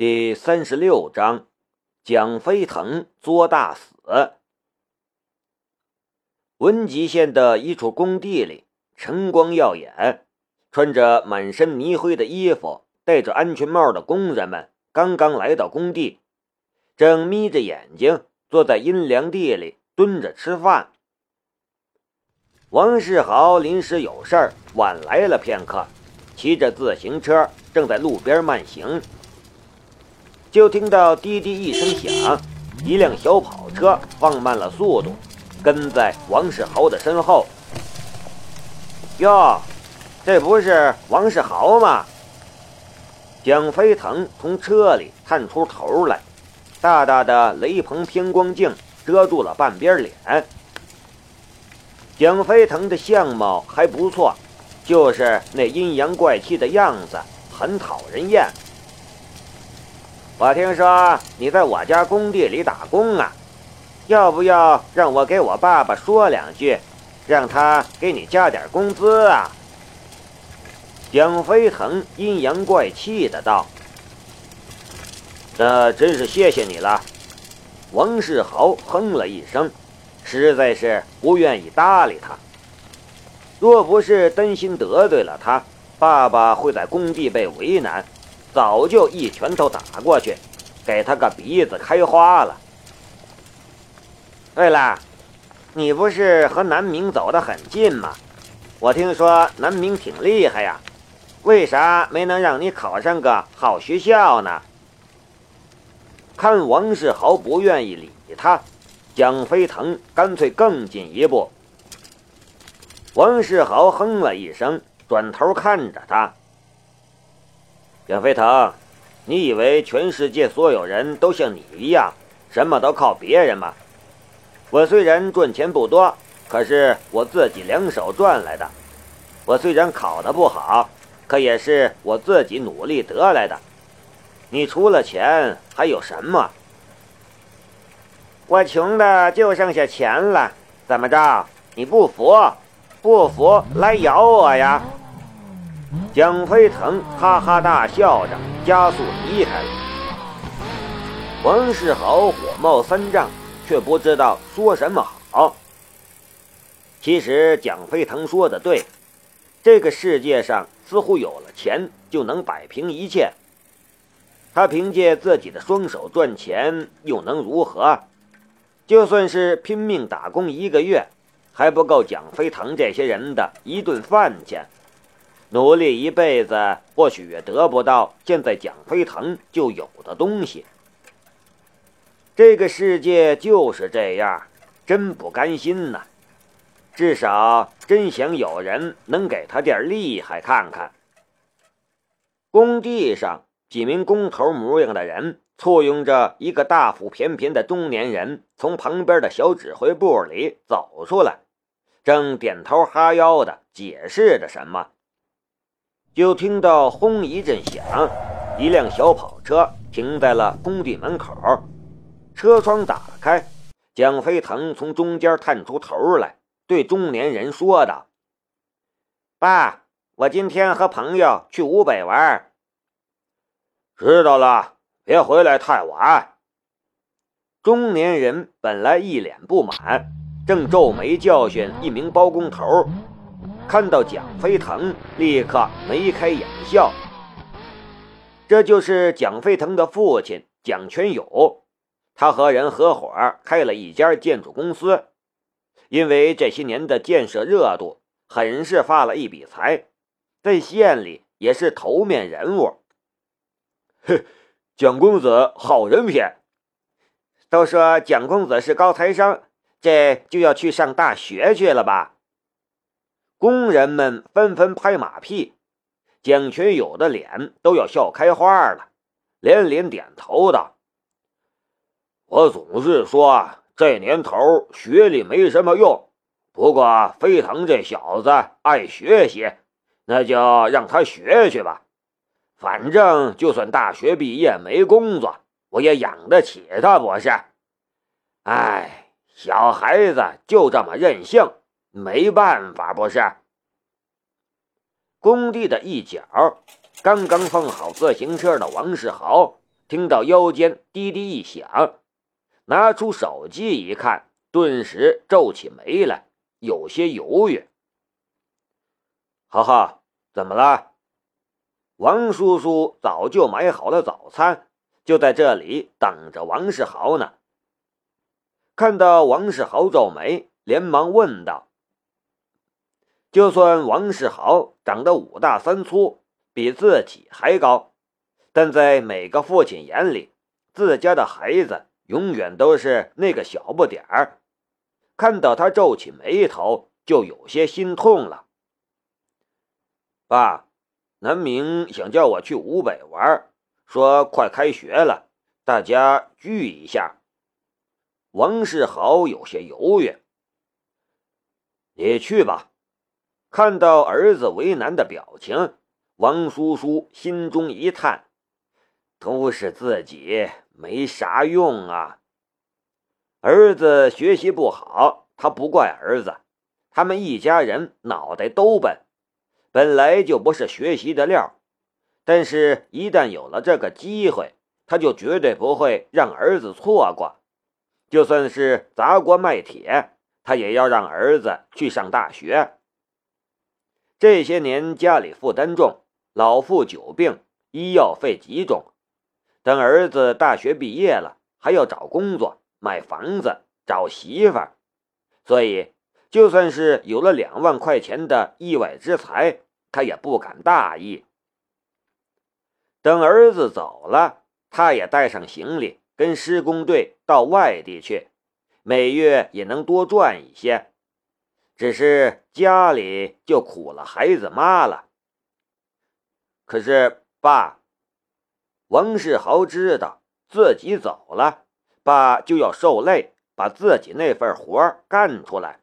第三十六章，蒋飞腾作大死。文集县的一处工地里，晨光耀眼，穿着满身泥灰的衣服、戴着安全帽的工人们刚刚来到工地，正眯着眼睛坐在阴凉地里蹲着吃饭。王世豪临时有事儿，晚来了片刻，骑着自行车正在路边慢行。就听到滴滴一声响，一辆小跑车放慢了速度，跟在王世豪的身后。哟，这不是王世豪吗？蒋飞腾从车里探出头来，大大的雷朋偏光镜遮住了半边脸。蒋飞腾的相貌还不错，就是那阴阳怪气的样子，很讨人厌。我听说你在我家工地里打工啊，要不要让我给我爸爸说两句，让他给你加点工资啊？蒋飞腾阴阳怪气的道：“那真是谢谢你了。”王世豪哼了一声，实在是不愿意搭理他。若不是担心得罪了他，爸爸会在工地被为难。早就一拳头打过去，给他个鼻子开花了。对了，你不是和南明走得很近吗？我听说南明挺厉害呀，为啥没能让你考上个好学校呢？看王世豪不愿意理他，蒋飞腾干脆更进一步。王世豪哼了一声，转头看着他。蒋飞腾，你以为全世界所有人都像你一样，什么都靠别人吗？我虽然赚钱不多，可是我自己两手赚来的。我虽然考得不好，可也是我自己努力得来的。你除了钱还有什么？我穷的就剩下钱了。怎么着？你不服？不服来咬我呀！蒋飞腾哈哈大笑着，加速离开了。王世豪火冒三丈，却不知道说什么好。其实蒋飞腾说的对，这个世界上似乎有了钱就能摆平一切。他凭借自己的双手赚钱，又能如何？就算是拼命打工一个月，还不够蒋飞腾这些人的一顿饭钱。努力一辈子，或许也得不到现在蒋飞腾就有的东西。这个世界就是这样，真不甘心呐！至少真想有人能给他点厉害看看。工地上，几名工头模样的人簇拥着一个大腹便便的中年人，从旁边的小指挥部里走出来，正点头哈腰的解释着什么。就听到轰一阵响，一辆小跑车停在了工地门口，车窗打开，蒋飞腾从中间探出头来，对中年人说道：“爸，我今天和朋友去湖北玩。”知道了，别回来太晚。中年人本来一脸不满，正皱眉教训一名包工头。看到蒋飞腾，立刻眉开眼笑。这就是蒋飞腾的父亲蒋全友，他和人合伙开了一家建筑公司，因为这些年的建设热度，很是发了一笔财，在县里也是头面人物。哼，蒋公子好人品。都说蒋公子是高材生，这就要去上大学去了吧？工人们纷纷拍马屁，蒋群友的脸都要笑开花了，连连点头道：“我总是说这年头学历没什么用，不过飞腾这小子爱学习，那就让他学去吧。反正就算大学毕业没工作，我也养得起他，不是？哎，小孩子就这么任性。”没办法，不是。工地的一角，刚刚放好自行车的王世豪听到腰间滴滴一响，拿出手机一看，顿时皱起眉来，有些犹豫。浩浩，怎么了？王叔叔早就买好了早餐，就在这里等着王世豪呢。看到王世豪皱眉，连忙问道：“就算王世豪长得五大三粗，比自己还高，但在每个父亲眼里，自家的孩子永远都是那个小不点儿。看到他皱起眉头，就有些心痛了。”爸。南明想叫我去湖北玩，说快开学了，大家聚一下。王世豪有些犹豫。你去吧。看到儿子为难的表情，王叔叔心中一叹：都是自己没啥用啊。儿子学习不好，他不怪儿子，他们一家人脑袋都笨。本来就不是学习的料，但是，一旦有了这个机会，他就绝对不会让儿子错过。就算是砸锅卖铁，他也要让儿子去上大学。这些年家里负担重，老父久病，医药费极重。等儿子大学毕业了，还要找工作、买房子、找媳妇，所以。就算是有了两万块钱的意外之财，他也不敢大意。等儿子走了，他也带上行李，跟施工队到外地去，每月也能多赚一些。只是家里就苦了孩子妈了。可是爸，王世豪知道自己走了，爸就要受累，把自己那份活干出来。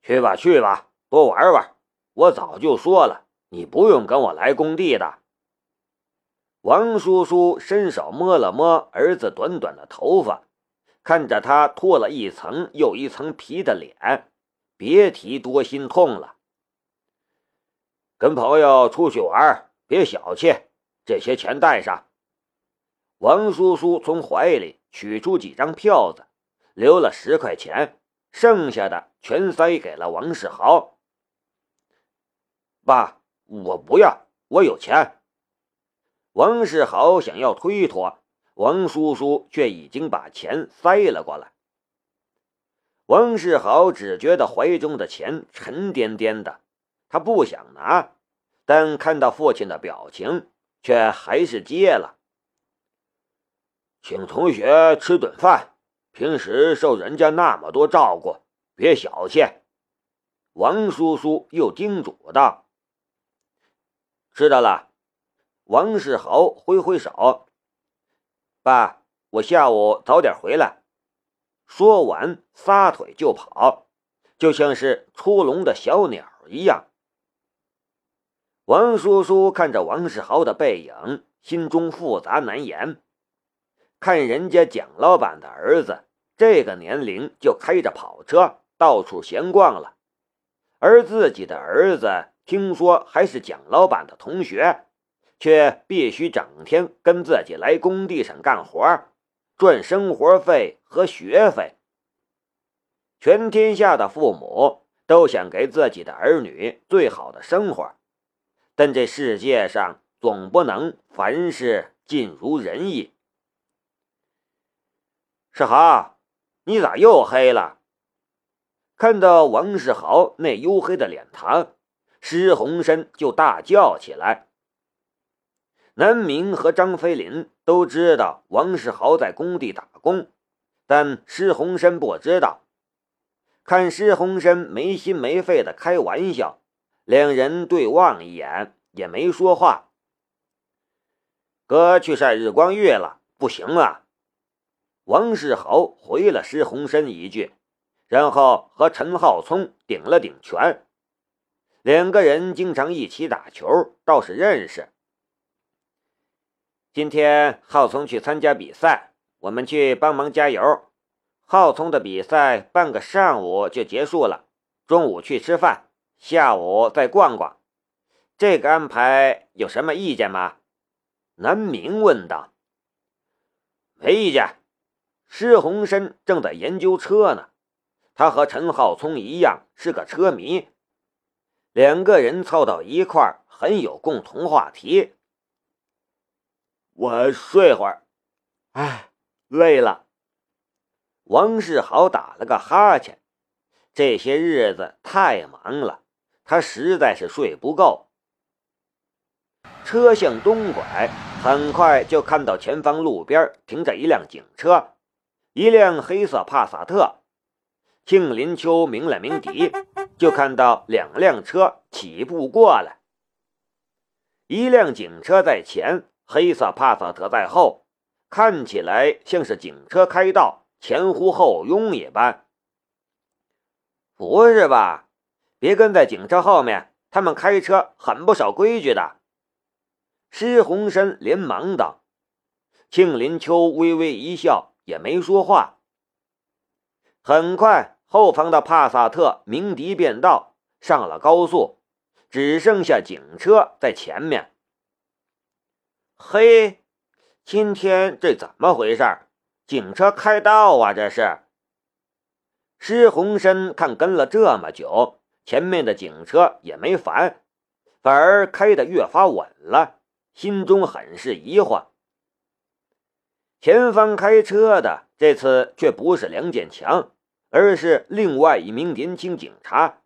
去吧，去吧，多玩玩。我早就说了，你不用跟我来工地的。王叔叔伸手摸了摸儿子短短的头发，看着他脱了一层又一层皮的脸，别提多心痛了。跟朋友出去玩，别小气，这些钱带上。王叔叔从怀里取出几张票子，留了十块钱。剩下的全塞给了王世豪。爸，我不要，我有钱。王世豪想要推脱，王叔叔却已经把钱塞了过来。王世豪只觉得怀中的钱沉甸甸的，他不想拿，但看到父亲的表情，却还是接了。请同学吃顿饭。平时受人家那么多照顾，别小气。王叔叔又叮嘱道：“知道了。”王世豪挥挥手：“爸，我下午早点回来。”说完，撒腿就跑，就像是出笼的小鸟一样。王叔叔看着王世豪的背影，心中复杂难言。看人家蒋老板的儿子，这个年龄就开着跑车到处闲逛了，而自己的儿子听说还是蒋老板的同学，却必须整天跟自己来工地上干活，赚生活费和学费。全天下的父母都想给自己的儿女最好的生活，但这世界上总不能凡事尽如人意。世豪，你咋又黑了？看到王世豪那黝黑的脸庞，施洪生就大叫起来。南明和张飞林都知道王世豪在工地打工，但施洪生不知道。看施洪生没心没肺的开玩笑，两人对望一眼，也没说话。哥去晒日光浴了，不行啊。王世豪回了施洪生一句，然后和陈浩聪顶了顶拳。两个人经常一起打球，倒是认识。今天浩聪去参加比赛，我们去帮忙加油。浩聪的比赛半个上午就结束了，中午去吃饭，下午再逛逛。这个安排有什么意见吗？南明问道：“没意见。”施洪生正在研究车呢，他和陈浩聪一样是个车迷，两个人凑到一块很有共同话题。我睡会儿，哎，累了。王世豪打了个哈欠，这些日子太忙了，他实在是睡不够。车向东拐，很快就看到前方路边停着一辆警车。一辆黑色帕萨特，庆林秋鸣了鸣笛，就看到两辆车起步过来。一辆警车在前，黑色帕萨特在后，看起来像是警车开道，前呼后拥一般。不是吧？别跟在警车后面，他们开车很不守规矩的。施洪生连忙道。庆林秋微微一笑。也没说话。很快，后方的帕萨特鸣笛变道，上了高速，只剩下警车在前面。嘿，今天这怎么回事？警车开道啊？这是？施洪生看跟了这么久，前面的警车也没烦，反而开得越发稳了，心中很是疑惑。前方开车的这次却不是梁建强，而是另外一名年轻警察。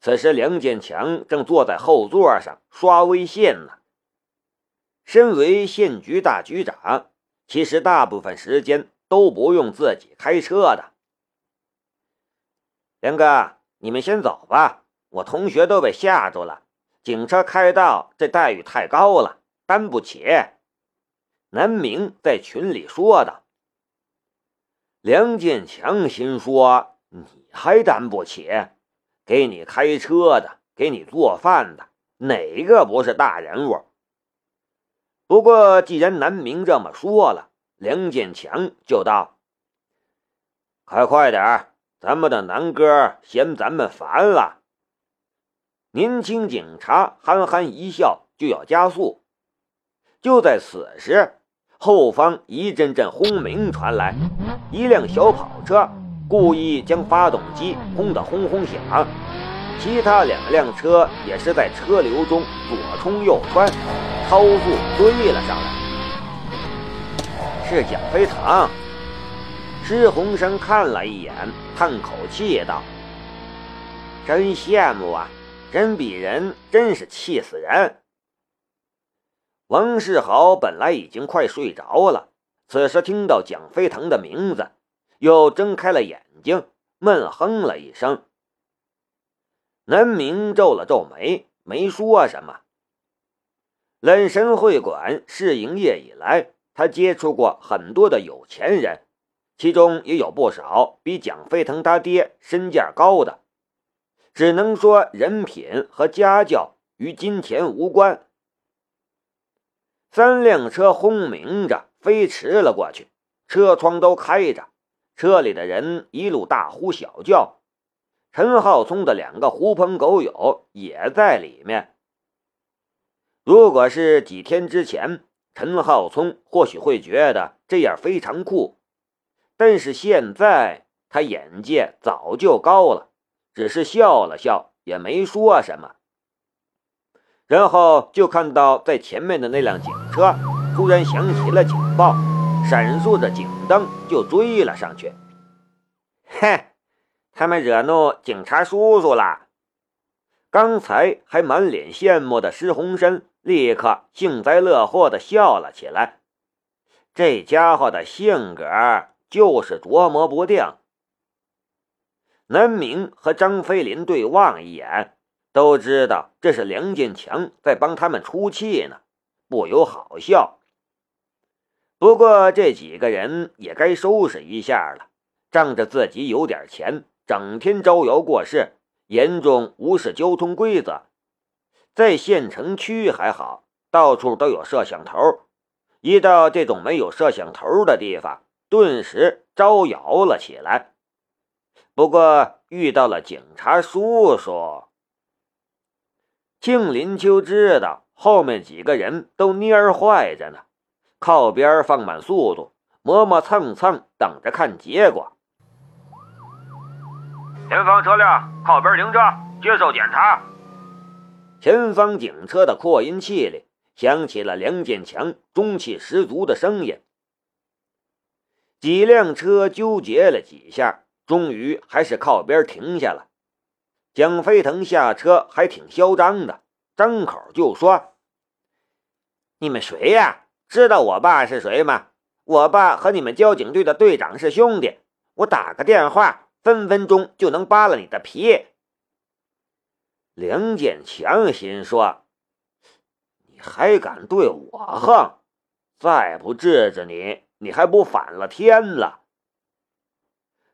此时，梁建强正坐在后座上刷微信呢。身为县局大局长，其实大部分时间都不用自己开车的。梁哥，你们先走吧，我同学都被吓住了。警车开道，这待遇太高了，担不起。南明在群里说的。梁建强心说：“你还担不起？给你开车的，给你做饭的，哪个不是大人物？”不过，既然南明这么说了，梁建强就道：“开快点儿咱们的南哥嫌咱们烦了。”年轻警察憨憨一笑，就要加速。就在此时。后方一阵阵轰鸣传来，一辆小跑车故意将发动机轰得轰轰响，其他两辆车也是在车流中左冲右穿，超速追了上来。是蒋飞腾。施洪生看了一眼，叹口气道：“真羡慕啊，人比人真是气死人。”王世豪本来已经快睡着了，此时听到蒋飞腾的名字，又睁开了眼睛，闷哼了一声。南明皱了皱眉，没说什么。冷神会馆试营业以来，他接触过很多的有钱人，其中也有不少比蒋飞腾他爹身价高的，只能说人品和家教与金钱无关。三辆车轰鸣着飞驰了过去，车窗都开着，车里的人一路大呼小叫。陈浩聪的两个狐朋狗友也在里面。如果是几天之前，陈浩聪或许会觉得这样非常酷，但是现在他眼界早就高了，只是笑了笑，也没说什么。然后就看到在前面的那辆警车突然响起了警报，闪烁着警灯就追了上去。嘿，他们惹怒警察叔叔了！刚才还满脸羡慕的施洪生立刻幸灾乐祸的笑了起来。这家伙的性格就是琢磨不定。南明和张飞林对望一眼。都知道这是梁建强在帮他们出气呢，不由好笑。不过这几个人也该收拾一下了，仗着自己有点钱，整天招摇过市，严重无视交通规则。在县城区还好，到处都有摄像头，一到这种没有摄像头的地方，顿时招摇了起来。不过遇到了警察叔叔。庆林秋知道后面几个人都蔫坏着呢，靠边放慢速度，磨磨蹭蹭，等着看结果。前方车辆靠边停车，接受检查。前方警车的扩音器里响起了梁建强中气十足的声音。几辆车纠结了几下，终于还是靠边停下了。蒋飞腾下车还挺嚣张的，张口就说：“你们谁呀？知道我爸是谁吗？我爸和你们交警队的队长是兄弟，我打个电话，分分钟就能扒了你的皮。”梁建强心说：“你还敢对我横？再不治治你！”你还不反了天了？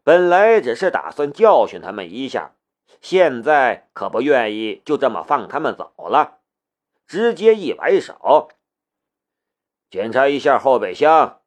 本来只是打算教训他们一下，现在可不愿意就这么放他们走了，直接一摆手，检查一下后备箱。